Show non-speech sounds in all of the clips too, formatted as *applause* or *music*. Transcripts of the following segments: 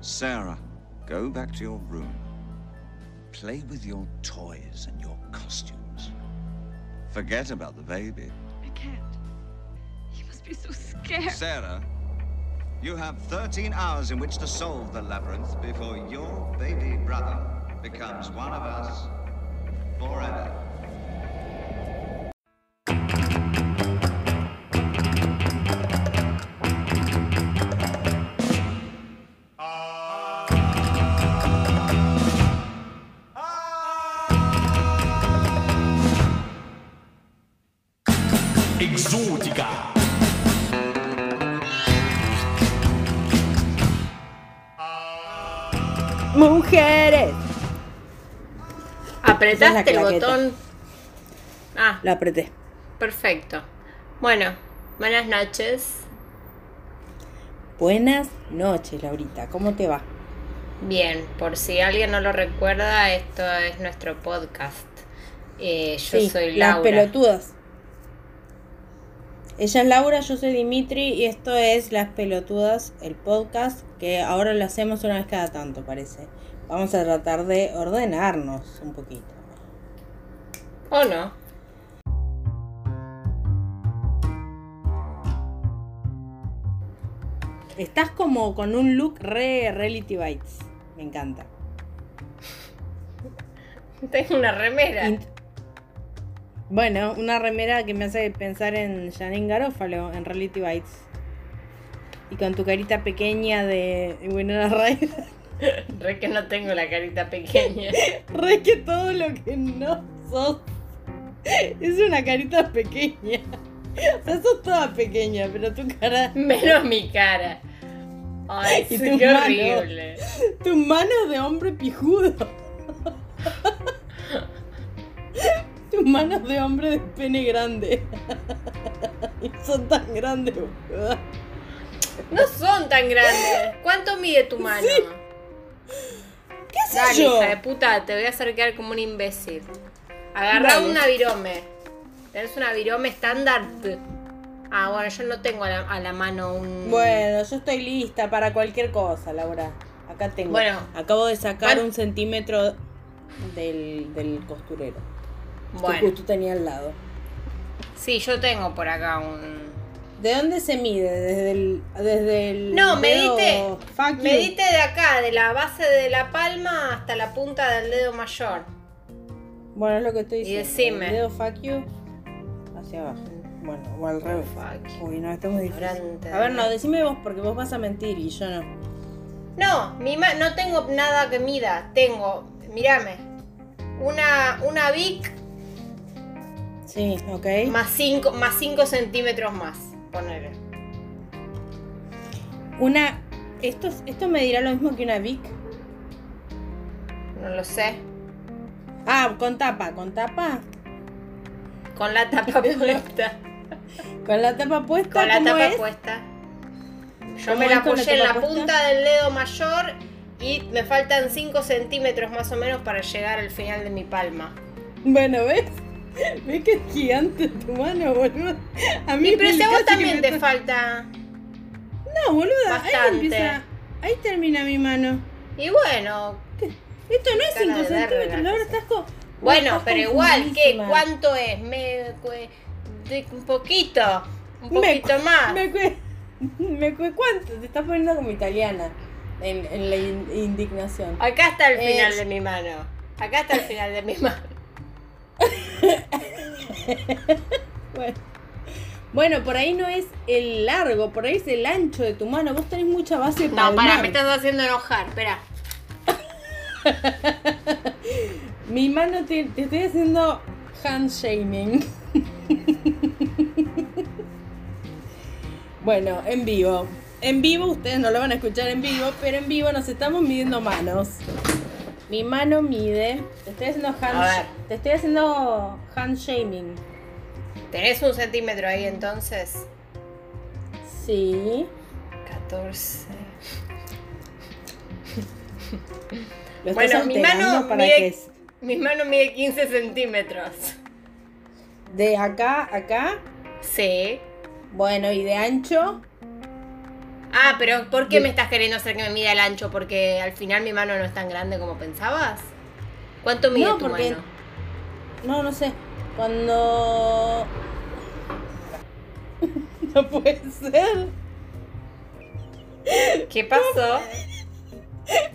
Sarah, go back to your room. Play with your toys and your costumes. Forget about the baby. I can't. He must be so scared. Sarah, you have 13 hours in which to solve the labyrinth before your baby brother becomes one of us forever. Mujeres. Apretaste es el botón. Ah, Lo apreté. perfecto. Bueno, buenas noches. Buenas noches, Laurita. ¿Cómo te va? Bien, por si alguien no lo recuerda, esto es nuestro podcast. Eh, yo Sí, soy las Laura. pelotudas. Ella es Laura, yo soy Dimitri y esto es Las Pelotudas, el podcast que ahora lo hacemos una vez cada tanto, parece. Vamos a tratar de ordenarnos un poquito. ¿O no? Estás como con un look re Reality Bites. Me encanta. Tengo una remera. Int- Bueno, una remera que me hace pensar en Janine Garofalo en Reality Bites. Y con tu carita pequeña de Winona Ryder. *laughs* Re que no tengo la carita pequeña. *laughs* Re que todo lo que no sos es una carita pequeña. O sea, sos toda pequeña, pero tu cara, *laughs* Menos mi cara. Ay, Y tus qué manos. horrible. tus manos de hombre pijudo. Manos de hombre de pene grande. *laughs* Y son tan grandes. No son tan grandes. ¿Cuánto mide tu mano? ¿Qué sé Dale, yo? hija de puta, te voy a hacer quedar como un imbécil. Agarrá Dale. una virome. ¿Tenés una virome estándar? Ah, bueno, yo no tengo a la, a la mano un. Bueno, yo estoy lista para cualquier cosa, Laura. Acá tengo. Bueno. Acabo de sacar un centímetro del, del costurero. Que Bueno, justo tenía al lado. sí, yo tengo por acá un. ¿De dónde se mide? Desde el. Desde el No, medite. Medite de acá, de la base de la palma hasta la punta del dedo mayor. Bueno, es lo que estoy Y diciendo. decime. El dedo fuck you hacia abajo. Bueno, o al revés. Fuck. Uy, no, esto es muy difícil. A ver, no, decime vos, porque vos vas a mentir y yo no. No, mi ma- no tengo nada que mida. Tengo, mírame, una, una Vic Sí, ok. más 5 más cinco centímetros más. Ponele. Una. Esto, es- esto me dirá lo mismo que una Vic. No lo sé. Ah, con tapa, con tapa. Con la tapa *laughs* puesta. Con la tapa puesta. Con la ¿cómo tapa es? puesta. Yo ¿Cómo me la apoyé en la puesta? punta del dedo mayor y me faltan 5 centímetros más o menos para llegar al final de mi palma. Bueno, ¿ves? *laughs* ¿Ves que es gigante tu mano, boludo? A mí Y pero si a vos también te falta. No, boluda, ahí empieza. Ahí termina mi mano. Y bueno, Esto no es Cara 5 de centímetros, Laura, que estás co- bueno, estás pero igual, ¿qué? ¿Cuánto es? Me, cue- de- un poquito, un poquito más. Me cue... *laughs* Me. ¿Cuánto? Te estás poniendo como italiana en, en la in- indignación. Acá está el final Es- de mi mano. Acá está el final de mi *laughs* mano. Bueno. Bueno, por ahí no es el largo, por ahí es el ancho de tu mano. Vos tenés mucha base No, palmar. para, me estás haciendo enojar, espera. *laughs* Mi mano te, te estoy haciendo hand shaming. *laughs* bueno, en vivo. En vivo, ustedes no lo van a escuchar en vivo, pero en vivo nos estamos midiendo manos. Mi mano mide. Te estoy haciendo hand, te estoy haciendo hand shaming. ¿Tenés un centímetro ahí entonces? Sí. 14. *laughs* Lo Bueno, mi mano para mide- que Mi mano mide 15 centímetros. de acá a acá. Sí. Bueno, y de ancho. Ah, pero ¿por qué me estás queriendo hacer que me mida el ancho? Porque al final mi mano no es tan grande como pensabas. ¿Cuánto mide No, tu porque- mano? No, no sé. Cuando. *laughs* no puede ser. ¿Qué pasó?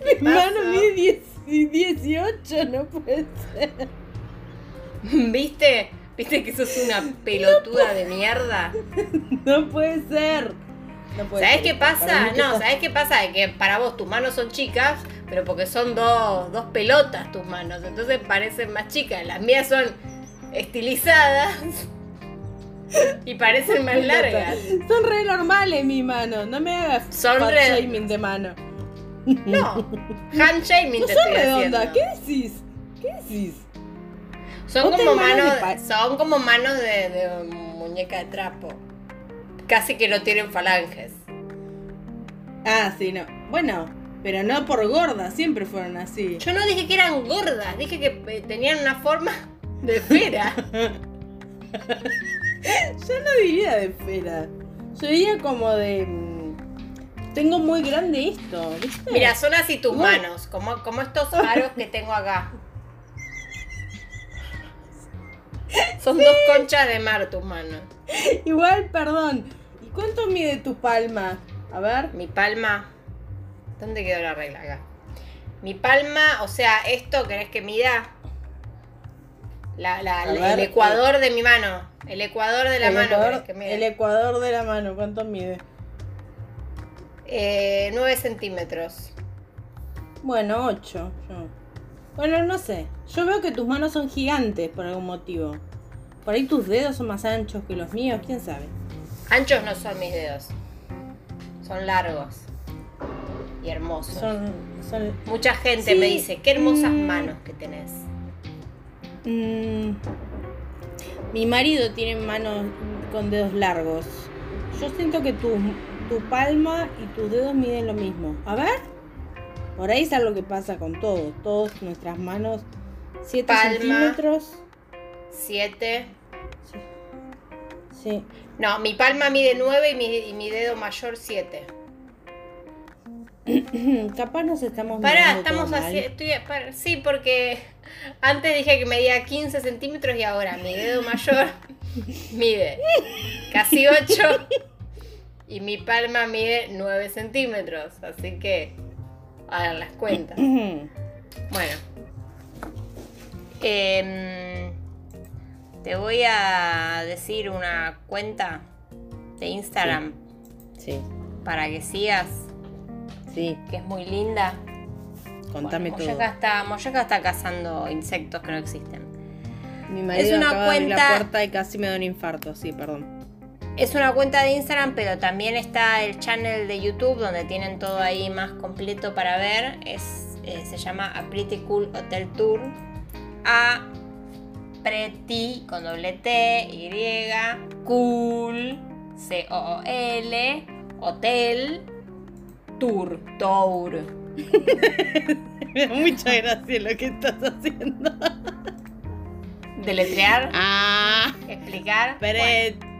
Mi mano mide 10 18, no puede ser. ¿Viste? ¿Viste que sos una pelotuda de mierda? No puede ser. No puede ¿Sabes qué pasa? No, ¿sabes qué pasa? Que para vos tus manos son chicas, pero porque son dos, dos pelotas tus manos, entonces parecen más chicas. Las mías son estilizadas *laughs* y parecen más largas. Son re normales mis manos. No me hagas Son re- shaming de mano. No, handshaming No te son redondas. ¿Qué decís? ¿Qué decís? Son como manos manos, de pa- son como manos de, de muñeca de trapo. Casi que no tienen falanges. Ah, sí, no. Bueno, pero no por gorda, siempre fueron así. Yo no dije que eran gordas, dije que eh, tenían una forma de esfera. *laughs* Yo no diría de esfera. Yo diría como de. mm, Tengo muy grande esto, ¿viste? Mira, son así tus No. manos, como, como estos aros que tengo acá. Son dos conchas de mar tus manos. Igual, perdón. ¿Y cuánto mide tu palma? A ver. Mi palma. ¿Dónde quedó la regla acá? Mi palma, o sea, esto querés que mida. La, la- A la- ver, el ecuador de mi mano. El ecuador de la el, mano ecuador, que mida. el ecuador de la mano, ¿cuánto mide? Eh, 9 centímetros. Bueno, 8. Bueno, no sé. Yo veo que tus manos son gigantes por algún motivo. Por ahí tus dedos son más anchos que los míos, quién sabe. Anchos no son mis dedos. Son largos. Y hermosos. Son. son Mucha gente Sí, me dice, qué hermosas mm. manos que tenés. Mm, mi marido tiene manos con dedos largos. Yo siento que tu, tu palma y tus dedos miden lo mismo. A ver. Por ahí es algo que pasa con todos. Todos nuestras manos. 7 Palma. centímetros. 7. Sí. No, mi palma mide 9 y mi, y mi dedo mayor 7. *clears throat* Capaz nos estamos Pará, estamos para- sí, porque antes dije que medía 15 centímetros y ahora mi dedo *laughs* mayor mide casi 8 *laughs* y mi palma mide 9 centímetros. Así que hagan las cuentas. *clears throat* Bueno. Em, te voy a decir una cuenta de Instagram Sí, para que sigas, sí. que es muy linda. Contame Bueno, todo. Moyaka está, Moyaka está cazando insectos que no existen. Mi marido Es una acaba de abrir la cuenta- puerta y casi me da un infarto. Sí, perdón. Es una cuenta de Instagram, pero también está el channel de YouTube donde tienen todo ahí más completo para ver. Es, eh, se llama A Pretty Cool Hotel Tour. A Pretty con doble T, Y, Cool, C-O-O-L, Hotel, Tour, Tour. *laughs* Me da mucha gracia lo que estás haciendo. Deletrear, Ah, explicar. Bueno, Petit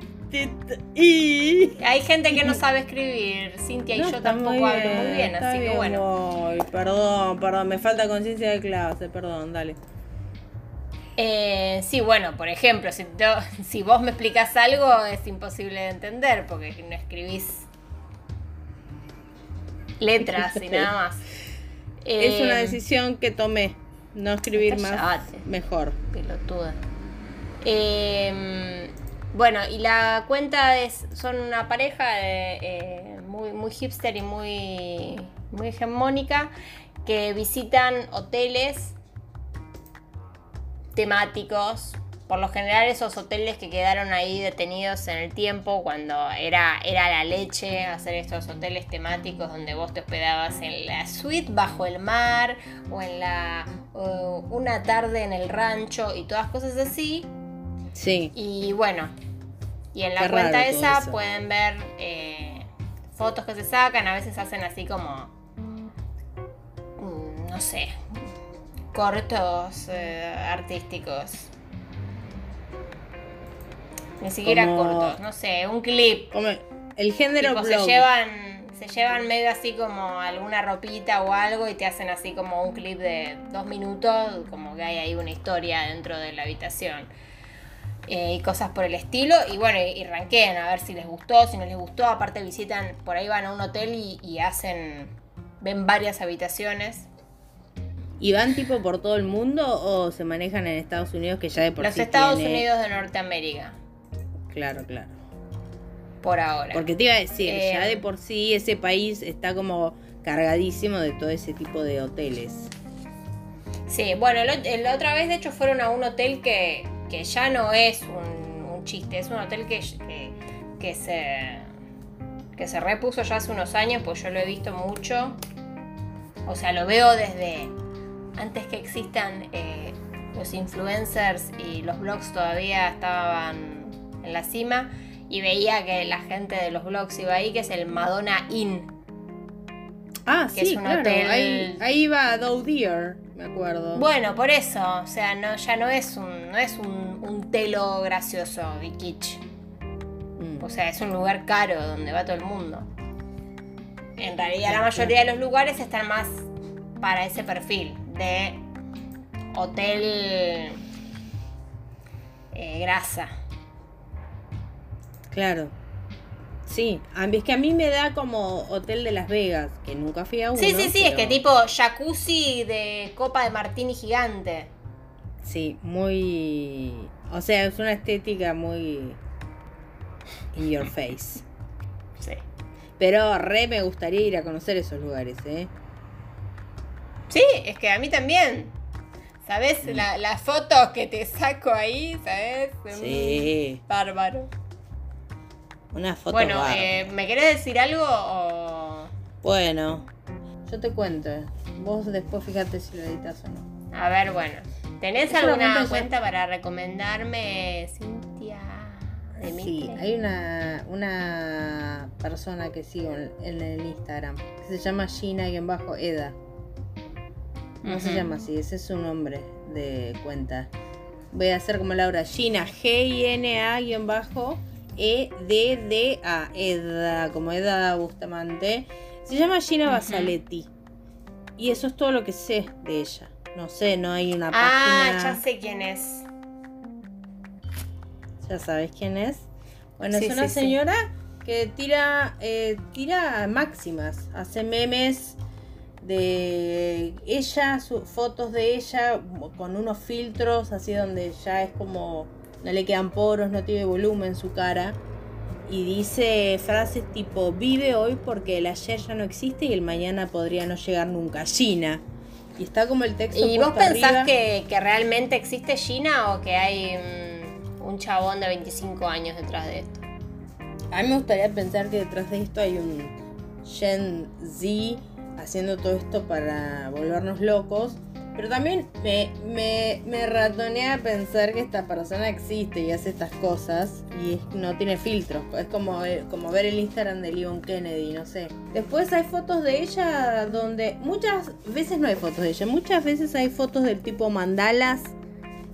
y. hay gente que no sabe escribir. Cintia y yo tampoco muy hablo muy bien, así que bien, bueno. voy. perdón, perdón, me falta conciencia de clase, perdón, dale. Eh, sí, bueno, por ejemplo, si, *laughs* vos me explicás algo es imposible de entender porque no escribís letras y nada más. *laughs* es una Eh, decisión que tomé. No escribir más, mejor. Pelotuda. Eh, bueno, y la cuenta es. Son una pareja eh, muy, muy hipster y muy, muy hegemónica que visitan hoteles temáticos. Por lo general esos hoteles que quedaron ahí detenidos en el tiempo cuando era, era la leche hacer estos hoteles temáticos donde vos te hospedabas en la suite bajo el mar o en la una tarde en el rancho y todas cosas así. Sí. Y bueno, y en la Qué cuenta esa pueden ver eh, fotos que se sacan, a veces hacen así como, mm, no sé, cortos eh, artísticos. Ni siquiera Como- cortos, no sé, un clip. Como el género Tipo, se llevan, se llevan medio así como alguna ropita o algo y te hacen así como un clip de dos minutos, como que hay ahí una historia dentro de la habitación. Eh, y cosas por el estilo. Y bueno, y, y ranquean a ver si les gustó, si no les gustó. Aparte visitan, por ahí van a un hotel y, y hacen, ven varias habitaciones. ¿Y van tipo por todo el mundo o se manejan en Estados Unidos que ya de por Los sí Estados tiene- Unidos de Norteamérica, Claro, claro. por ahora. Porque te iba a decir, Eh, ya de por sí ese país está como cargadísimo de todo ese tipo de hoteles. Sí, bueno, el- la otra vez de hecho fueron a un hotel que, que ya no es un, chiste, es un hotel que, que, que se que se repuso ya hace unos años, pues yo lo he visto mucho. O sea, lo veo desde antes que existan eh, los influencers y los blogs todavía estaban en la cima y veía que la gente de los blogs iba ahí, que es el Madonna Inn. Ah, que sí, es un claro. hotel- Ahí, ahí va Doe Deer, me acuerdo. Bueno, por eso, o sea, no, ya no es un, no es un, un telo gracioso y kitsch. Mm. O sea, es un lugar caro donde va todo el mundo. En realidad la mayoría de los lugares están más para ese perfil de hotel eh, grasa. Claro. Sí, es que a mí me da como hotel de Las Vegas, que nunca fui a uno. Sí, sí, sí, es que tipo jacuzzi de copa de martini gigante. Sí, muy... O sea, es una estética muy... In your face. *laughs* Sí. Pero re me gustaría ir a conocer esos lugares, ¿eh? Sí, es que a mí también. ¿Sabes? La- las fotos que te saco ahí, ¿sabes? Sí. Mm, Bárbaro. Una foto Bueno, eh, ¿me querés decir algo o...? Bueno, yo te cuento. Vos después fíjate si lo editas o no. A ver, bueno. ¿Tenés alguna cuenta para recomendarme, Cintia? Sí, hay una, una persona que sigo en, en el Instagram que se llama Gina-Eda. No se llama así, ese es su nombre de cuenta. Voy a hacer como Laura, Gina, G-I-N-A-E-D-D-A, Eda, como Eda Bustamante. Se llama Gina. Basaletti. Y eso es todo lo que sé de ella. No sé, no hay una Ah, página. ya sé quién es. Ya sabes quién es. Bueno, Sí, es una sí, sí. señora que tira, eh, tira máximas, hace memes de ella, su- fotos de ella con unos filtros así donde ya es como no le quedan poros, no tiene volumen su cara. Y dice frases tipo, vive hoy porque el ayer ya no existe y el mañana podría no llegar nunca. Gina. Y está como el texto. ¿Y vos pensás que, que realmente existe Gina o que hay mm, un chabón de 25 años detrás de esto? A mí me gustaría pensar que detrás de esto hay un Gen Z haciendo todo esto para volvernos locos. Pero también me, me, me ratonea pensar que esta persona existe y hace estas cosas y no tiene filtros. Es como, ver- como ver el Instagram de Leon Kennedy, no sé. Después hay fotos de ella donde muchas veces no hay fotos de ella, muchas veces hay fotos del tipo mandalas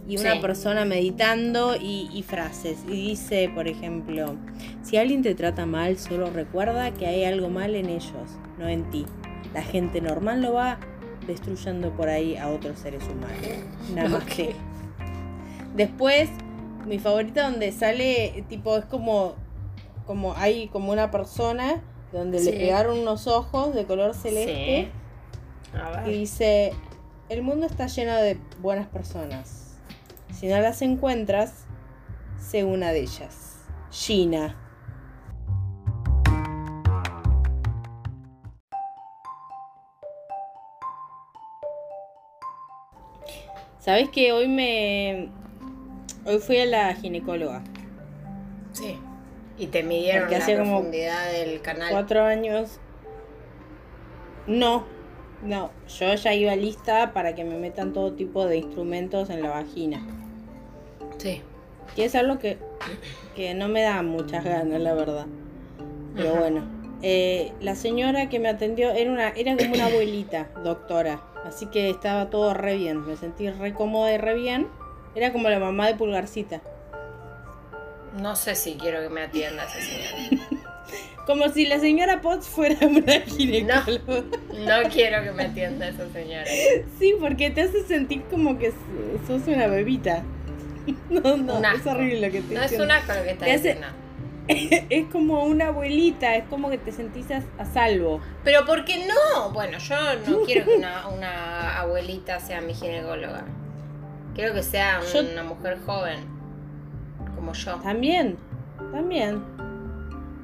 y una Sí. persona meditando y, y frases. Y dice, por ejemplo, si alguien te trata mal, solo recuerda que hay algo mal en ellos, no en ti. La gente normal lo va destruyendo por ahí a otros seres humanos. Nada más que. Después, mi favorita donde sale, tipo, es como, como hay como una persona donde le pegaron unos ojos de color celeste Sí. A y dice, el mundo está lleno de buenas personas. Si no las encuentras, sé una de ellas. Gina. ¿Sabes que hoy me... Hoy fui a la ginecóloga. Sí. Y te midieron Porque la como profundidad del canal. Cuatro años. No, no. Yo ya iba lista para que me metan todo tipo de instrumentos en la vagina. Sí. Que es algo que, que no me da muchas ganas, la verdad. Pero Ajá. bueno. eh, la señora que me atendió era una, era como una abuelita, doctora. Así que estaba todo re bien. Me sentí re cómoda y re bien. Era como la mamá de Pulgarcita. No sé si quiero que me atienda esa señora. *laughs* Como si la señora Potts fuera *laughs* una ginecóloga. No quiero que me atienda esa señora. Sí, porque te hace sentir como que sos una bebita. *laughs* No, no, es horrible lo que te No es diciendo. un asco lo que está Te hace- diciendo. *laughs* Es como una abuelita, es como que te sentís a, a salvo. Pero ¿por qué no? Bueno, yo no *laughs* quiero que una, una abuelita sea mi ginecóloga. Quiero que sea Yo- una mujer joven. Como yo. También, también.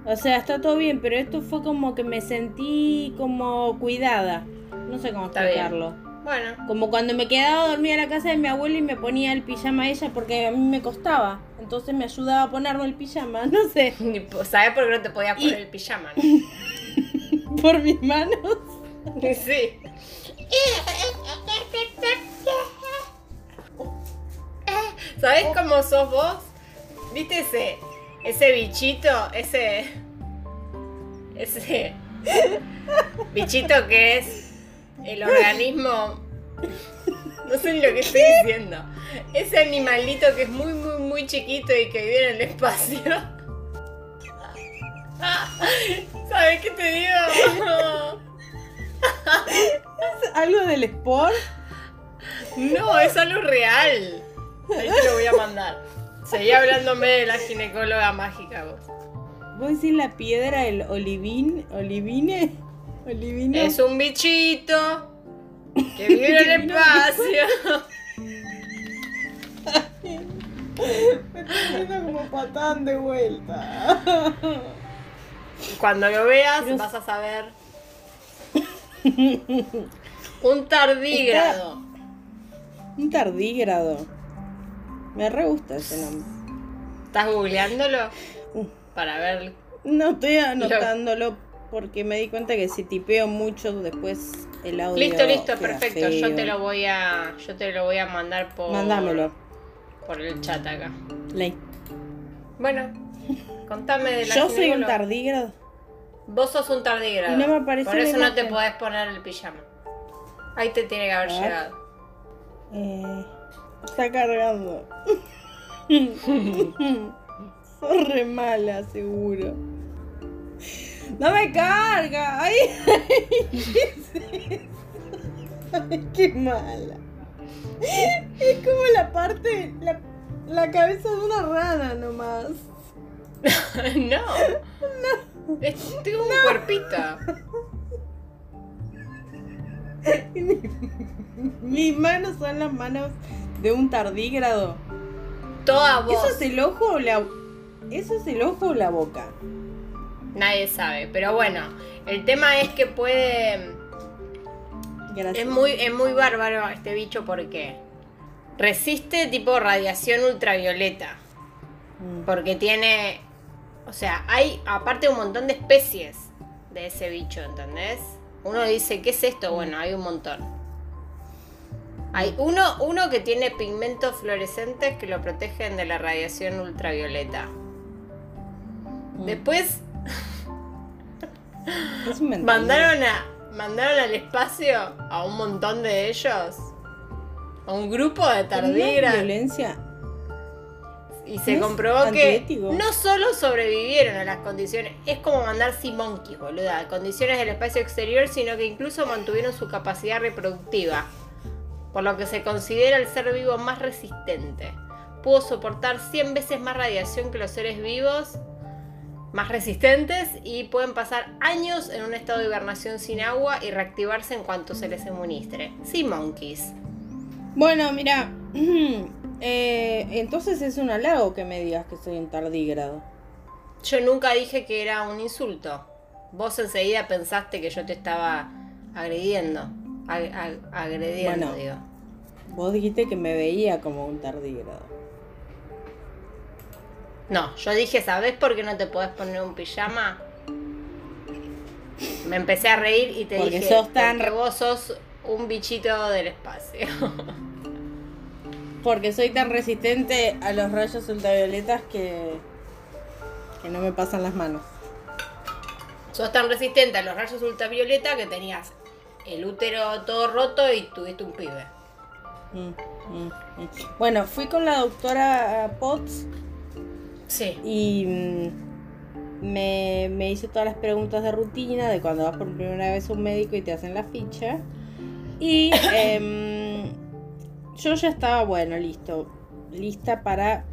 O sea, está todo bien, pero esto fue como que me sentí como cuidada. No sé cómo explicarlo. Bueno, Como cuando me quedaba dormida en la casa de mi abuela y me ponía el pijama a ella porque a mí me costaba. Entonces me ayudaba a ponerme el pijama, *laughs* no sé, ¿sabes por qué no te podías poner Y- el pijama? no? *laughs* por mis manos. Sí. ¿Sabes cómo sos vos? ¿Viste ese, ese bichito? Ese. Ese. Bichito que es el organismo. No sé ni lo que estoy diciendo. Ese animalito que es muy, muy, muy chiquito y que vive en el espacio. *laughs* ¿Sabes qué te digo? ¿Algo del sport? No, es algo real. Ahí te lo voy a mandar. Seguí hablándome de la ginecóloga mágica vos. ¿Vos decís la piedra del olivín? ¿Olivine? ¿Olivino? Es un bichito *laughs* que vive en el espacio. Me estoy haciendo como patán de vuelta. Cuando lo veas Pero- vas a saber. *laughs* Un tardígrado. Un tardígrado. Me re gusta ese nombre. ¿Estás googleándolo? Uh. Para ver. No estoy anotándolo porque me di cuenta que si tipeo mucho después el audio. Listo, listo, perfecto. Yo te lo voy a. Yo te lo voy a mandar por. Mándamelo. Por el chat acá. Ley. Bueno, contame de la Yo soy un tardígrado. Vos sos un tardígrado. Y no me apareció Por eso no te podés poner el pijama. Ahí te tiene que haber llegado. Eh, está cargando. *laughs* Sos re mala, seguro. No me carga. Ay, ¿qué? Ay, *laughs* qué mala. Es como la parte, la, la cabeza de una rana nomás. *laughs* no. Es- tengo un cuerpito. *laughs* Mis manos son las manos de un tardígrado. Toda voz. ¿Eso es el ojo o la, eso es el ojo o la boca? Nadie sabe. Pero bueno, el tema es que puede. Gracias. Es muy, es muy bárbaro este bicho porque resiste tipo radiación ultravioleta. Mm. Porque tiene. O sea, hay aparte un montón de especies de ese bicho, ¿entendés? Uno dice, ¿qué es esto? Bueno, hay un montón. Hay uno, uno que tiene pigmentos fluorescentes que lo protegen de la radiación ultravioleta. Mm. Después *laughs* Es un mental. mandaron a. mandaron al espacio a un montón de ellos. A un grupo de tardígrados. violencia. Y se ¿No es comprobó que no solo sobrevivieron a las condiciones, es como mandar monkeys, boluda, a condiciones del espacio exterior, sino que incluso mantuvieron su capacidad reproductiva, por lo que se considera el ser vivo más resistente. Pudo soportar 100 veces más radiación que los seres vivos más resistentes y pueden pasar años en un estado de hibernación sin agua y reactivarse en cuanto se les suministre. Sea monkeys. Bueno, mira. *clears throat* eh, entonces es un halago que me digas que soy un tardígrado. Yo nunca dije que era un insulto. Vos enseguida pensaste que yo te estaba agrediendo. Ag- ag- agrediendo, Bueno. digo. Vos dijiste que me veía como un tardígrado. No, yo dije, ¿sabés por qué no te podés poner un pijama? Me empecé a reír y te Porque dije, sos tan porque re- vos sos un bichito del espacio. *laughs* Porque soy tan resistente a los rayos ultravioletas que. que no me pasan las manos. sos tan resistente a los rayos ultravioleta que tenías el útero todo roto y tuviste un pibe. Mm, mm, mm. Bueno, fui con la doctora Potts Sí. y. mm, me, me hizo todas las preguntas de rutina de cuando vas por primera vez a un médico y te hacen la ficha. Y *coughs* em, yo ya estaba, bueno, listo. Lista para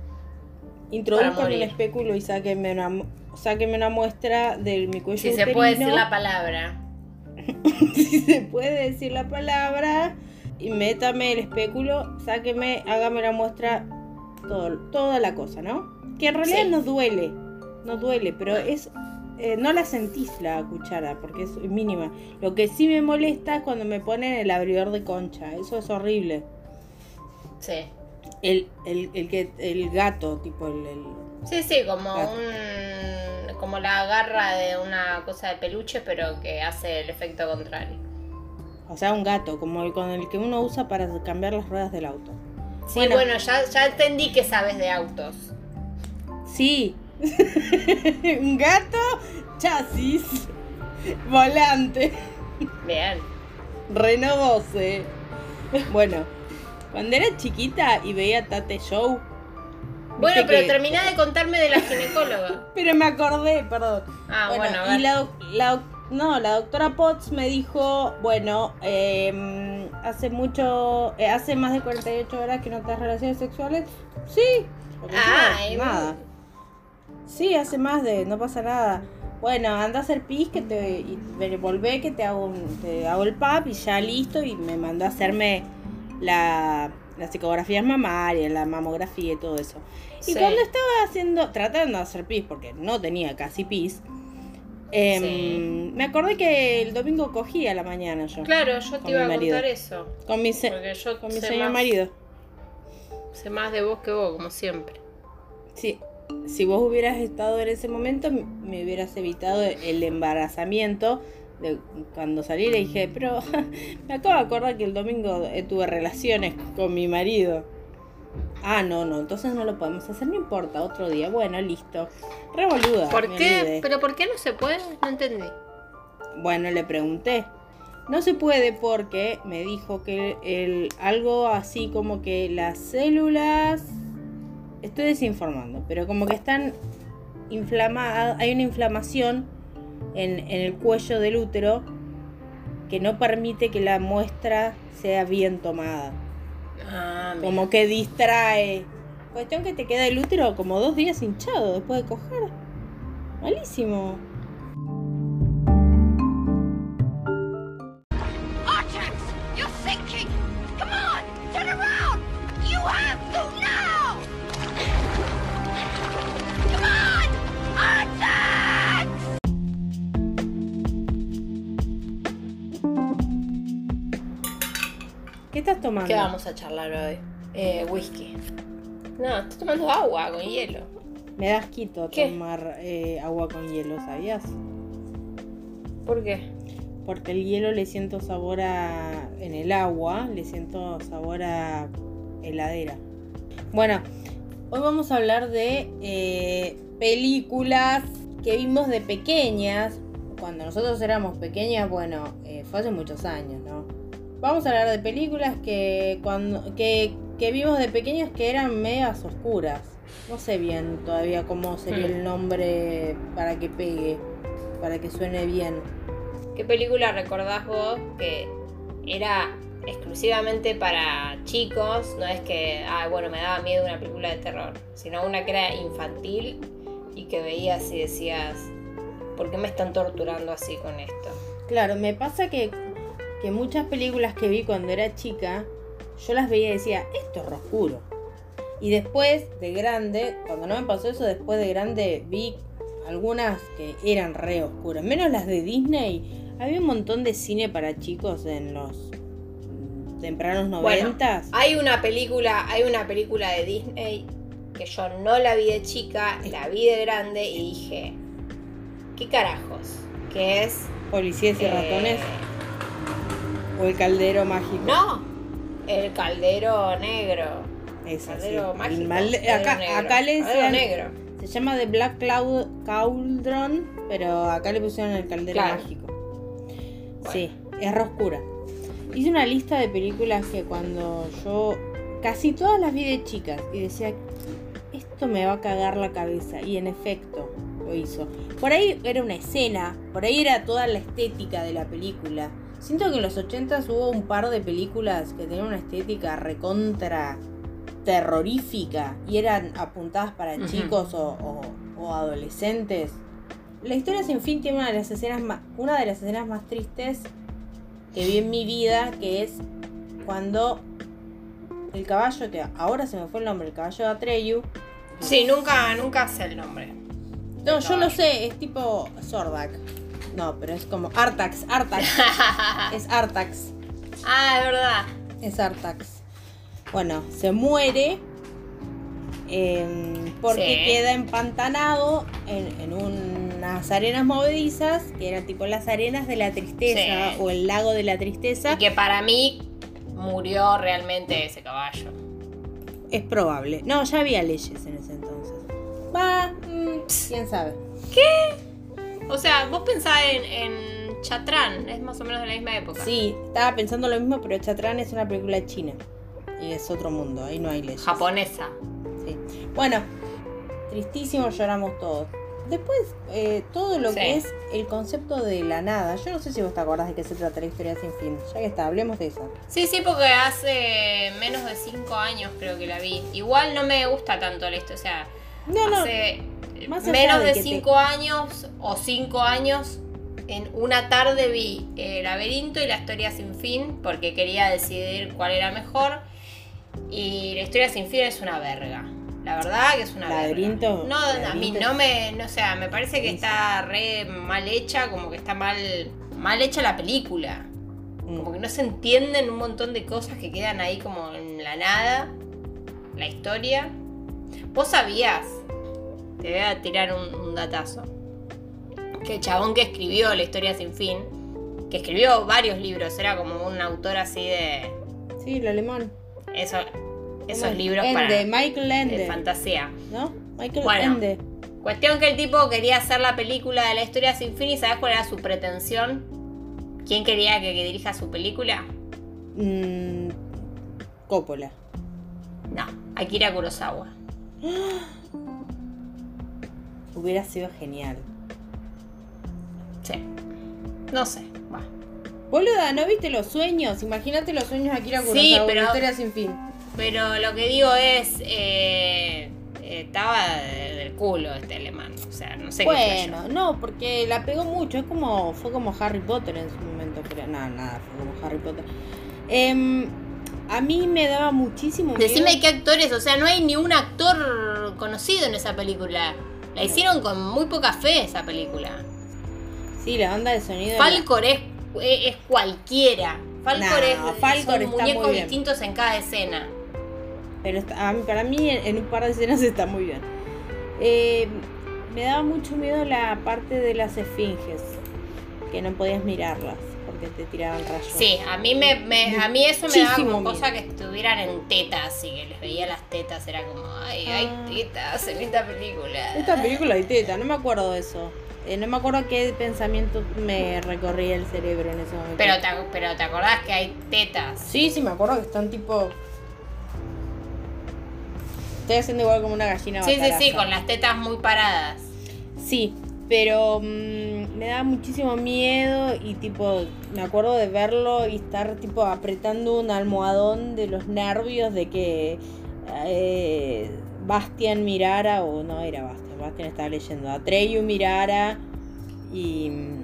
introduzcan el espéculo y sáquenme una, sáquenme una muestra de mi cuello Si se puede decir la palabra. *laughs* si se puede decir la palabra, y métame el espéculo, sáqueme, hágame la muestra, todo, toda la cosa, ¿no? Que en realidad Sí. no duele, no duele, pero es. eh, no la sentís la cuchara porque es mínima. Lo que sí me molesta es cuando me ponen el abridor de concha. Eso es horrible. Sí. El, el, el que el gato, tipo el, el- Sí, sí, como Gato. un. como la garra de una cosa de peluche, pero que hace el efecto contrario. o sea, un gato, como el con el que uno usa para cambiar las ruedas del auto. Sí, Bueno. bueno, ya, ya entendí que sabes de autos. Sí. *laughs* un gato, chasis, volante, Bien. Renault 12. Bueno, cuando era chiquita y veía Tate Show. Bueno, pero que- terminá de contarme de la ginecóloga. Pero me acordé, perdón. Ah, bueno, y la, la no, la doctora Potts me dijo, bueno, eh, hace mucho, eh, hace más de 48 horas que no te das relaciones sexuales. Sí. Ah, no, y- nada. Sí, hace más de, no pasa nada. Bueno, anda a hacer pis que te y volvé que te hago un- te hago el pap y ya listo y me mandó a hacerme la las ecografías mamarias, la mamografía y todo eso. Y Sí. cuando estaba haciendo, tratando de hacer pis, porque no tenía casi pis, em, Sí. me acordé que el domingo cogí a la mañana yo. Claro, yo te iba a marido. contar eso. Con mi, se- yo con mi señor más, marido. sé más de vos que vos, como siempre. Sí. Si vos hubieras estado en ese momento, me hubieras evitado el embarazamiento. De cuando salí le dije, pero *laughs* me acabo de acordar que el domingo eh, tuve relaciones con mi marido. Ah, no, no, entonces no lo podemos hacer, no importa, otro día. Bueno, listo. Revoluda. ¿Por me qué? olvidé. ¿Pero por qué no se puede? No entendí. Bueno, le pregunté. No se puede porque me dijo que el, algo así como que las células... Estoy desinformando, pero como que están inflamadas, hay una inflamación en, en el cuello del útero que no permite que la muestra sea bien tomada. Ah. Como que distrae. Cuestión que te queda el útero como dos días hinchado después de coger. Malísimo. Tomando? ¿Qué vamos a charlar hoy? Eh, whisky. No, estoy tomando agua con hielo. Me das quito ¿Qué? tomar eh, agua con hielo, ¿sabías? ¿Por qué? Porque el hielo le siento sabor a... En el agua le siento sabor a heladera. Bueno, hoy vamos a hablar de eh, películas que vimos de pequeñas. Cuando nosotros éramos pequeñas, bueno, eh, fue hace muchos años, ¿no? Vamos a hablar de películas que, cuando, que, que vimos de pequeñas que eran medias oscuras. No sé bien todavía cómo sería Hmm. el nombre para que pegue, para que suene bien. ¿Qué película recordás vos que era exclusivamente para chicos? No es que, ah, bueno, me daba miedo una película de terror, sino una que era infantil y que veías y decías, ¿por qué me están torturando así con esto? Claro, me pasa que, que muchas películas que vi cuando era chica, yo las veía y decía, esto es oscuro. Y después, de grande, cuando no me pasó eso, después de grande vi algunas que eran re oscuras. Menos las de Disney. Había un montón de cine para chicos en los tempranos Bueno, noventas. Hay una película, hay una película de Disney que yo no la vi de chica, la vi de grande y dije, ¿qué carajos? Que es... Policías y eh, ratones o el caldero mágico. No, el caldero negro. Sí. Caldero El mágico. mal- caldero acá, negro, acá le caldero decían- negro. Se llama The Black Cloud Cauldron, pero acá le pusieron el caldero Claro. mágico. Sí, es re oscura. Hice una lista de películas que cuando yo casi todas las vi de chicas y decía, esto me va a cagar la cabeza. Y en efecto, lo hizo. Por ahí era una escena, por ahí era toda la estética de la película. Siento que en los 80 hubo un par de películas que tenían una estética recontra terrorífica y eran apuntadas para chicos o, o- o adolescentes. La historia sin fin tiene una de las escenas más, una de las escenas más tristes que vi en mi vida, que es cuando el caballo, que ahora se me fue el nombre, el caballo de Atreyu. Sí, nunca, nunca sé el nombre. No, yo lo sé, es tipo Zordak. No, pero es como Artax, Artax. *laughs* es Artax. ah, es verdad. Es Artax. Bueno, se muere em, porque Sí. queda empantanado en, en unas arenas movedizas, que eran tipo las arenas de la tristeza Sí. o el lago de la tristeza. Y que para mí murió realmente ese caballo. Es probable. No, ya había leyes en ese entonces. Va, mm, quién sabe. O sea, vos pensás en, en Chatrán, es más o menos de la misma época. Sí, estaba pensando lo mismo, pero Chatrán es una película china. Y es otro mundo, ahí no hay leyes. Japonesa. Sí. Bueno, tristísimo, lloramos todos. Después, eh, todo lo Sí. que es el concepto de la nada. Yo no sé si vos te acordás de qué se trata la historia sin fin. Ya que está, hablemos de eso. Sí, sí, porque hace menos de 5 años creo que la vi. Igual no me gusta tanto la historia, o sea, No, no. hace más menos de te- 5 años o 5 años, en una tarde vi El laberinto y la historia sin fin, porque quería decidir cuál era mejor. Y la historia sin fin es una verga. La verdad que es una Laberinto- verga. No, a mí Laberinto no me, no, o sea, me parece que está re mal hecha, como que está mal, mal hecha la película. Mm. Como que no se entienden un montón de cosas que quedan ahí como en la nada. La historia. ¿Vos sabías? Te voy a tirar un, un datazo. Que el chabón que escribió La historia sin fin, que escribió varios libros, era como un autor así de Sí, el alemán. eso, esos libros para Michael de Ende. fantasía. ¿No? Michael Bueno. Ende. Cuestión que el tipo quería hacer la película de la historia sin fin y ¿sabes cuál era su pretensión? ¿Quién quería que, que dirija su película? Mm, Coppola. No, Akira Kurosawa. *gasps* Hubiera sido genial. Sí. No sé. va. Boluda, ¿no viste los sueños? Imagínate los sueños de Akira Sí, pero- una historia sin fin. Pero lo que digo es. eh, eh, estaba de- del culo este alemán. O sea, no sé qué Bueno, no, porque la pegó mucho. Es como. Fue como Harry Potter en su momento, pero nada, nada, fue como Harry Potter. Em, a mí me daba muchísimo miedo. Decime qué actores, o sea, no hay ni un actor conocido en esa película. La hicieron con muy poca fe esa película. Sí, la banda de sonido. Falcor es, es, es cualquiera. Falcor No, es Falcor son muñecos distintos en cada escena. Pero está- para mí en, en un par de escenas está muy bien. Eh, me daba mucho miedo la parte de las esfinges. Que no podías mirarlas porque te tiraban rayos. Sí, a mí me, me- a mí eso me daba como miedo. cosa que estuvieran en tetas y que les veía las tetas, era como, ay, hay Ah. tetas en esta película. Esta película de teta, no me acuerdo de eso. Eh, no me acuerdo qué pensamiento me recorría el cerebro en ese momento. Pero te, pero te acordás que hay tetas. Sí, sí, me acuerdo que están tipo. Estoy haciendo igual como una gallina Sí, sí, sí, con las tetas muy paradas. Sí, pero mm, me daba muchísimo miedo y tipo, me acuerdo de verlo y estar tipo apretando un almohadón de los nervios de que eh, Bastian mirara, o no era Bastian, Bastian estaba leyendo, Atreyu mirara y... mm,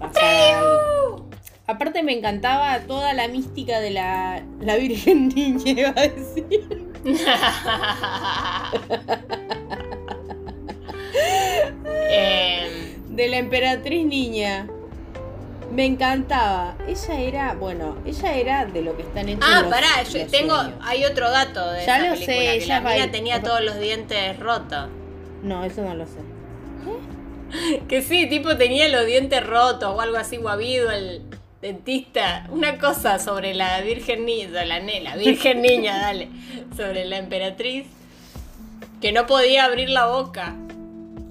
algo. Aparte me encantaba toda la mística de la, la Virgen *laughs* Niña, iba a decir. *laughs* de la emperatriz niña. Me encantaba. Ella era, bueno, ella era de lo que están hechos ah, los- pará, yo los tengo, sueños. hay otro dato de Ya esa lo película, sé, que ella la tenía todos los dientes rotos. No, eso no lo sé. *laughs* Que sí, tipo tenía los dientes rotos o algo así, o ha habido el dentista. Una cosa sobre la Virgen Niña, la nela, Virgen Niña, dale, sobre la emperatriz, que no podía abrir la boca,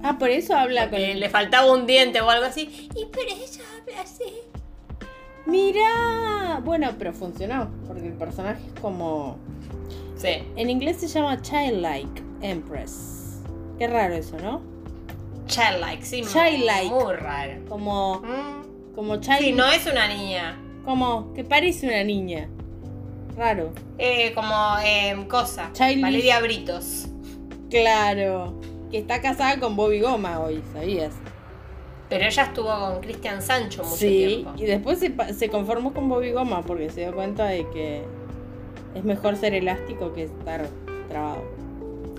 Ah, por eso habla con que le faltaba un diente o algo así. Y pero ella habla así. Mira, bueno, pero funcionó porque el personaje es como Sí. en inglés se llama Childlike Empress. Qué raro eso, ¿no? Childlike, sí. Childlike. Muy raro. Como, Mm. como child, Sí, no es una niña. como que parece una niña. Raro. Eh, como eh, cosa. Childish. Valeria Britos. Claro. Que está casada con Bobby Goma hoy, ¿sabías? Pero ella estuvo con Cristian Sancho mucho sí, tiempo. y después se, se conformó con Bobby Goma porque se dio cuenta de que es mejor ser elástico que estar trabado.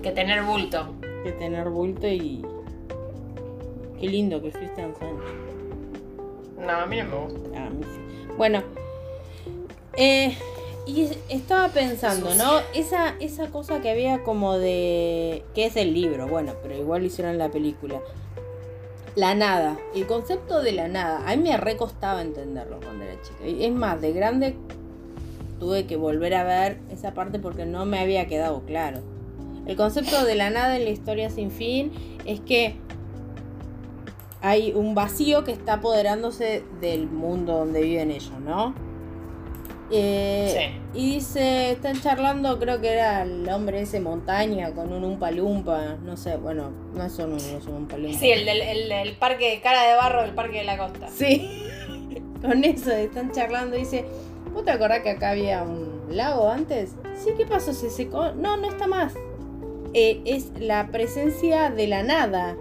Que tener bulto. Que tener bulto y. Qué lindo que es Christian Sánchez. No, a mí no me gusta. Ah, a mí sí. Bueno. eh, y es- estaba pensando, ¿no? Esa, esa cosa que había como de. que es el libro, bueno, pero igual lo hicieron la película. La nada. El concepto de la nada. A mí me recostaba entenderlo cuando era chica. Es más, de grande tuve que volver a ver esa parte porque no me había quedado claro. El concepto de la nada en la historia sin fin es que hay un vacío que está apoderándose del mundo donde viven ellos, ¿no? Eh, Y dice, están charlando, creo que era el hombre ese montaña con un umpa lumpa, no sé, bueno, no es un, no es un umpa lumpa. Sí, el del el, parque de cara de barro del parque de la costa. Sí, *laughs* con eso están charlando. Dice, ¿vos te acordás que acá había un lago antes? Sí, ¿qué pasó? ¿Se secó? No, no está más. Eh, es la presencia de la nada.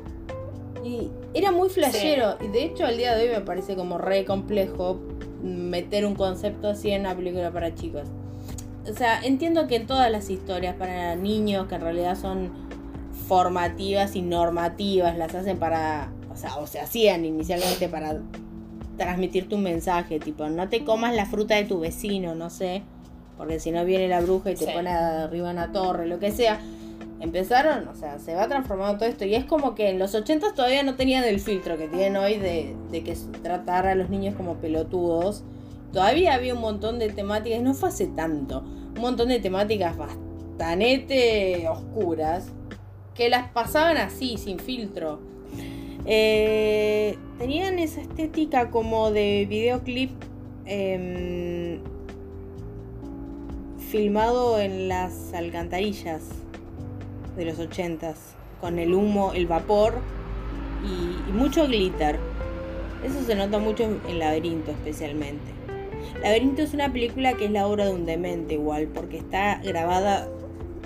Y era muy flashero. Y de hecho, al día de hoy me parece como re complejo meter un concepto así en una película para chicos. O sea, entiendo que todas las historias para niños que en realidad son formativas y normativas las hacen para, o sea, o se hacían inicialmente para transmitirte un mensaje, tipo, no te comas la fruta de tu vecino, no sé, porque si no viene la bruja y te Sí. pone arriba una torre, lo que sea. Empezaron, o sea, se va transformando todo esto y es como que en los 80 todavía no tenían el filtro que tienen hoy de, de que tratar a los niños como pelotudos. Todavía había un montón de temáticas, no fue hace tanto, un montón de temáticas bastante oscuras que las pasaban así, sin filtro. Eh, tenían esa estética como de videoclip em, filmado en las alcantarillas de los ochentas, con el humo, el vapor y, y mucho glitter. Eso se nota mucho en Laberinto especialmente. Laberinto es una película que es la obra de un demente igual, porque está grabada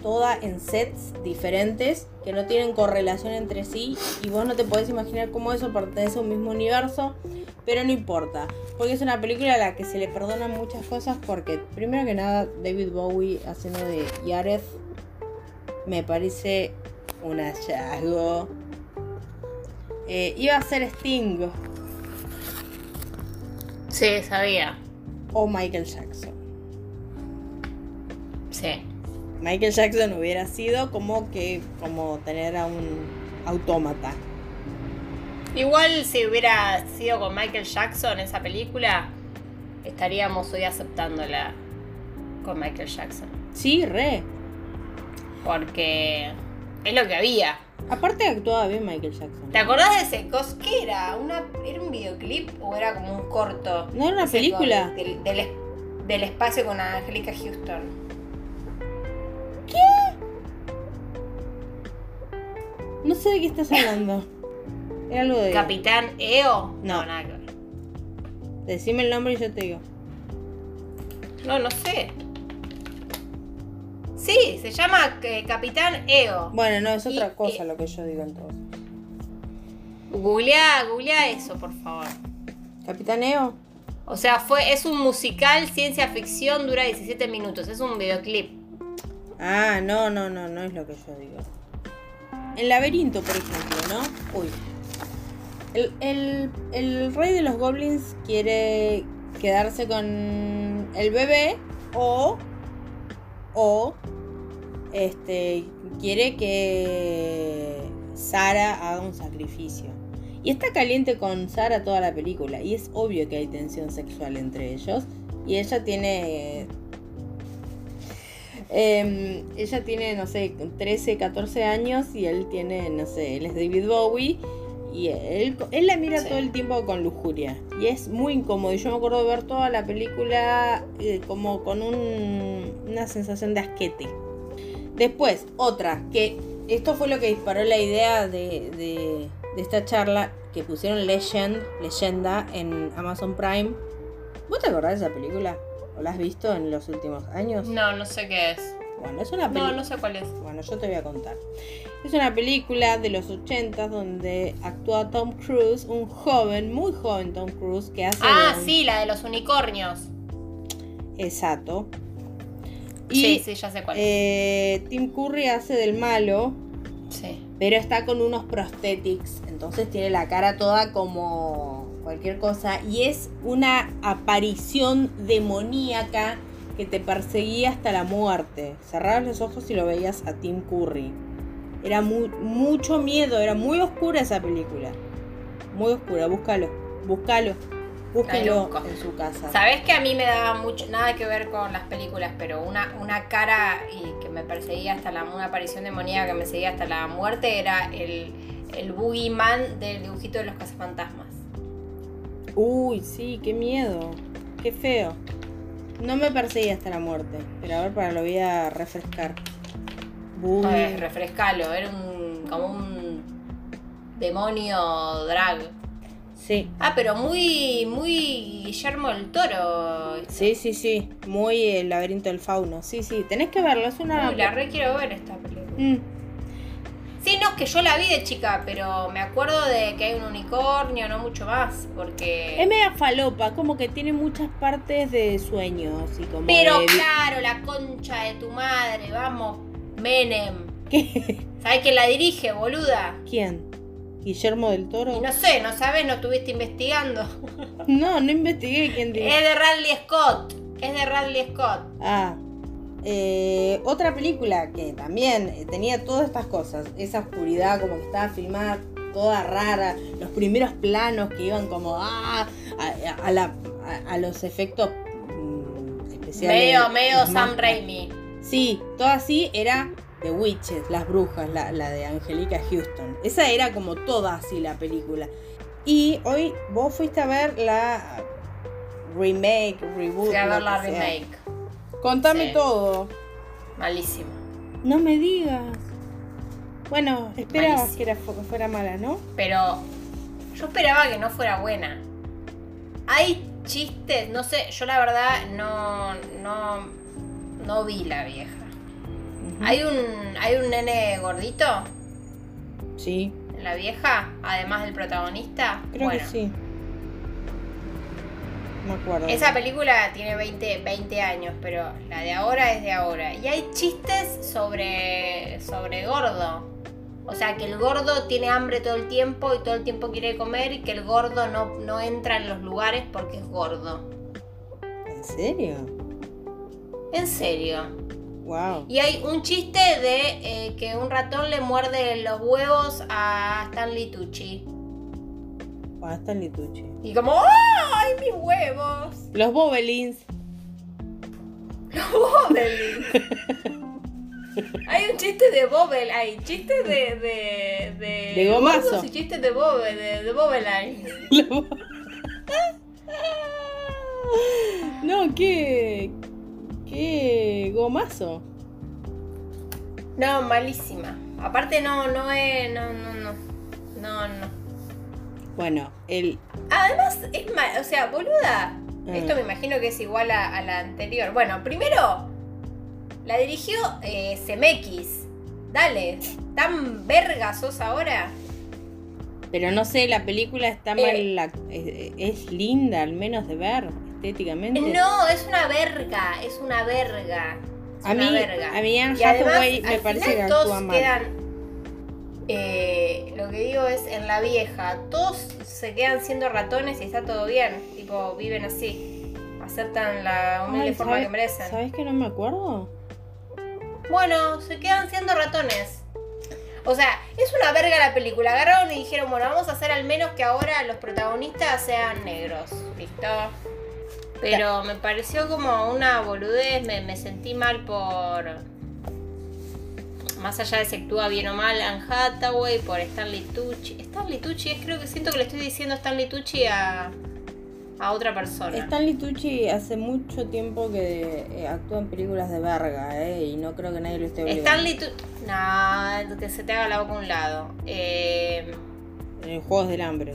toda en sets diferentes que no tienen correlación entre sí y vos no te podés imaginar cómo eso pertenece a un mismo universo, pero no importa, porque es una película a la que se le perdonan muchas cosas porque primero que nada David Bowie haciendo de Yareth me parece un hallazgo. Eh, iba a ser Sting Sí, sabía. o Michael Jackson. Sí. Michael Jackson hubiera sido como que como tener a un autómata. Igual si hubiera sido con Michael Jackson esa película, estaríamos hoy aceptándola con Michael Jackson. Sí, re. Porque es lo que había. Aparte actuaba bien Michael Jackson. ¿Te acordás de ese cos? ¿Qué era? Una, ¿Era un videoclip o era como un corto? No era una película. del, del es- del espacio con Angélica Houston. No sé de qué estás hablando. Era algo de. Capitán EO. No. nada que ver. Decime el nombre y yo te digo. No, no sé. Sí, se llama eh, Capitán EO. Bueno, no, es Y- otra cosa y- lo que yo digo entonces. Googlea, googlea eso, por favor. Capitán EO. O sea, fue, es un musical, ciencia ficción, dura 17 minutos. Es un videoclip. Ah, no, no, no, no es lo que yo digo. El laberinto, por ejemplo, ¿no? Uy. El, el, el rey de los goblins quiere quedarse con el bebé o. O. Este. Quiere que Sara haga un sacrificio. Y está caliente con Sara toda la película. Y es obvio que hay tensión sexual entre ellos. Y ella tiene Em, ella tiene, no sé, 13, 14 años y él tiene, no sé, él es David Bowie y él, él la mira Sí. todo el tiempo con lujuria y es muy incómodo. Y yo me acuerdo de ver toda la película eh, como con un- una sensación de asquete. Después, otra, que esto fue lo que disparó la idea de, de, de esta charla que pusieron Legend, leyenda en Amazon Prime. ¿Vos te acordás de esa película? ¿O la has visto en los últimos años? No, no sé qué es. Bueno, es una No, película. no sé cuál es. Bueno, yo te voy a contar. Es una película de los 80 donde actúa Tom Cruise, un joven, muy joven Tom Cruise, que hace. Ah, un- sí, la de los unicornios. Exacto. Y sí, sí, ya sé cuál eh, Tim Curry hace del malo, Sí. pero está con unos prosthetics. Entonces tiene la cara toda como cualquier cosa. Y es una aparición demoníaca que te perseguía hasta la muerte. Cerrabas los ojos y lo veías a Tim Curry. Era mu- mucho miedo, era muy oscura esa película. Muy oscura, búscalo, búscalo. Ahí lo Búsquelo busco. en su casa. Sabes que a mí me daba mucho, nada que ver con las películas, pero una, una cara y que me perseguía hasta la, una aparición demoníaca que me seguía hasta la muerte era el, el boogeyman del dibujito de los cazafantasmas. Uy, sí, qué miedo. Qué feo. No me perseguía hasta la muerte. Pero a ver, para lo voy a refrescar. Uy. A ver, refrescalo, era un, como un demonio drag. Sí, Ah, pero muy, muy Guillermo del Toro. sí, sí, sí. Muy el laberinto del fauno. Sí, sí. Tenés que verlo. Es una. Uy, la re quiero ver esta película. Mm, Sí, no, es que yo la vi de chica, pero me acuerdo de que hay un unicornio, no mucho más, porque... Es media falopa. Como que tiene muchas partes de sueños. Y como Pero de- claro, la concha de tu madre, vamos, Menem. ¿Qué? ¿Sabes quién la dirige, boluda? ¿Quién? ¿Guillermo del Toro? Y no sé, no sabes, no estuviste investigando. *laughs* No, no investigué quién dijo. Es de Radley Scott. Es de Radley Scott. Ah. Eh, otra película que también tenía todas estas cosas, esa oscuridad como que estaba filmada toda rara, los primeros planos que iban como ah, a, a la- a- a los efectos mm, especiales. Medio, medio Sam Raimi. Sí, todo así era The Witches, las brujas, la, la de Angelica Houston. Esa era como toda así la película. Y hoy vos fuiste a ver la remake, reboot. Fui a ver la sea. remake. Contame Sí. todo. Malísimo. No me digas. Bueno, esperabas Malísimo. que, era, que fuera mala, ¿no? Pero yo esperaba que no fuera buena. Hay chistes, no sé, yo la verdad no, no, no vi la vieja. ¿Hay un, ¿Hay un nene gordito Sí, en la vieja? Además del protagonista. creo bueno, que sí. No me acuerdo. Esa película tiene 20, 20 años, pero la de ahora es de ahora. Y hay chistes sobre, sobre gordo. O sea, que el gordo tiene hambre todo el tiempo y todo el tiempo quiere comer y que el gordo no, no entra en los lugares porque es gordo. ¿En serio? En serio. Wow. Y hay un chiste de eh, que un ratón le muerde los huevos a Stanley Tucci. Está en Litucci. Y como, ¡ay, mis huevos! Los Bobelins. Bobelins. Hay un chiste de Bobel, hay chistes de. de. de. De gomazo. Y chistes de Bobel, de, de *laughs* *laughs* no, qué. Qué gomazo. No, malísima. Aparte, no, no es. No, no, no. No, no. Bueno, el. Además, es mal. O sea, boluda. Ah. Esto me imagino que es igual a, a la anterior. Bueno, primero. La dirigió eh. Dale. ¿Tan verga sos ahora? Pero no sé, la película está Eh. mal. la- es, es linda, al menos de ver, estéticamente. No, es una verga, es una verga. Es A una mí- verga. a mí Anne Y además, Hathaway me al parece final que todos mal. quedan. eh, lo que digo es, en la vieja, todos se quedan siendo ratones y está todo bien. Tipo, viven así. Aceptan la humilde Ay, forma ¿sabes- que merecen. ¿Sabes que no me acuerdo? Bueno, se quedan siendo ratones. O sea, es una verga la película. Agarraron y dijeron, bueno, vamos a hacer al menos que ahora los protagonistas sean negros. ¿Listo? Pero me pareció como una boludez, me, me sentí mal por... Más allá de si actúa bien o mal Anne Hathaway, por Stanley Tucci. Stanley Tucci, es, creo que siento que le estoy diciendo Stanley Tucci a, a otra persona. Stanley Tucci hace mucho tiempo que eh, actúa en películas de verga, ¿eh? Y no creo que nadie lo esté obligando. Stanley Tucci... No, que se te haga la boca a un lado. Eh, en Juegos del Hambre.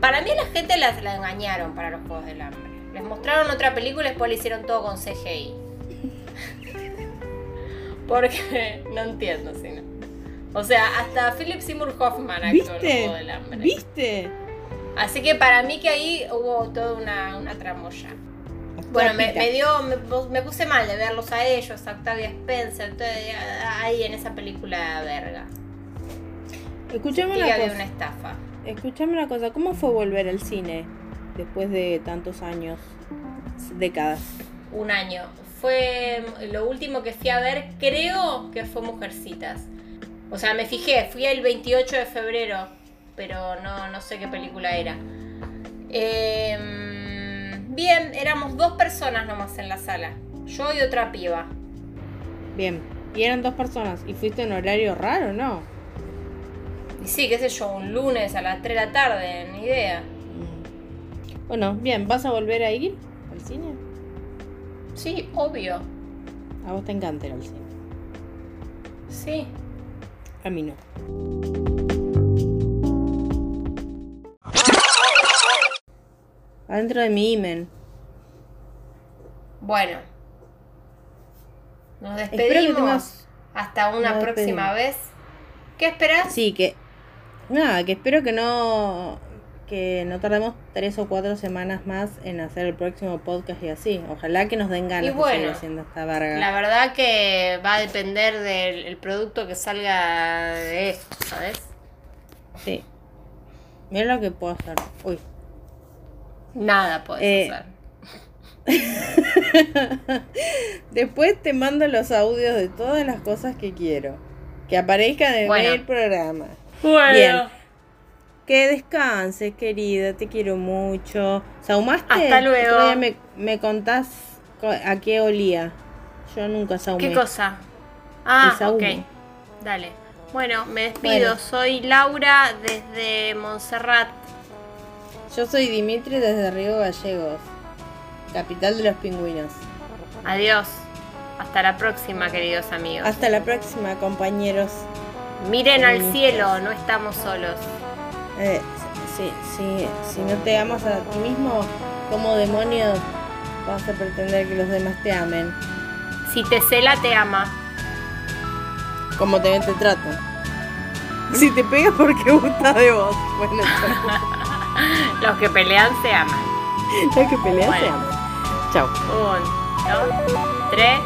Para mí la gente las, la engañaron para los Juegos del Hambre. Les mostraron otra película y después le hicieron todo con CGI. *laughs* Porque *laughs* no entiendo si no. O sea, hasta Philip Seymour Hoffman actuó en los ¿Viste? Juegos del Hambre. ¿Viste? Así que para mí que ahí hubo toda una, una tramoya. Bueno, me, me dio, me, me puse mal de verlos a ellos, a Octavia Spencer, todo, ahí en esa película verga. Escuchame una había una cosa. estafa. Escuchame una cosa. ¿Cómo fue volver al cine después de tantos años, décadas? Un año. Fue lo último que fui a ver, creo que fue Mujercitas. O sea, me fijé, fui el 28 de febrero, pero no, no sé qué película era. Em, bien, éramos dos personas nomás en la sala. Yo y otra piba. Bien. Y eran dos personas. ¿Y fuiste en horario raro, no? Y sí, qué sé yo, un lunes a las 3 de la tarde, ni idea. Bueno, bien. ¿Vas a volver a ir al cine? Sí, obvio. A vos te encanta ir al cine. Sí. A mí no. Adentro de mi imen. Bueno. Nos Espero que despedimos. tengas- Hasta una Nos próxima despedimos. vez. ¿Qué esperas? Sí, que. Nada, que espero que no. Que no tardemos tres o cuatro semanas más en hacer el próximo podcast y así. Ojalá que nos den ganas Y de seguir haciendo esta verga. La verdad que va a depender del el producto que salga de esto, ¿sabes? Sí. Mira lo que puedo hacer. Uy. Nada puedes Eh, hacer. *laughs* Después te mando los audios de todas las cosas que quiero. Que aparezcan en Bueno. el programa. Bueno. bien. Que descanses, querida. Te quiero mucho. ¿Saumaste? Hasta luego. Otro día me, me contás co- a qué olía. Yo nunca saumé. ¿Qué cosa? Ah, ok. Dale. Bueno, me despido. Bueno. Soy Laura desde Montserrat. Yo soy Dimitri desde Río Gallegos. Capital de los pingüinos. Adiós. Hasta la próxima, queridos amigos. Hasta la próxima, compañeros. Miren al cielo, no estamos solos. Eh, si, si, si no te amas a ti mismo, ¿cómo demonios vas a pretender que los demás te amen? Si te cela, te ama. Como te ven, te tratan. Si te pegas porque gusta de vos. Bueno. *laughs* Los que pelean se aman. *laughs* Los que pelean se aman. Chao. Un, dos, tres.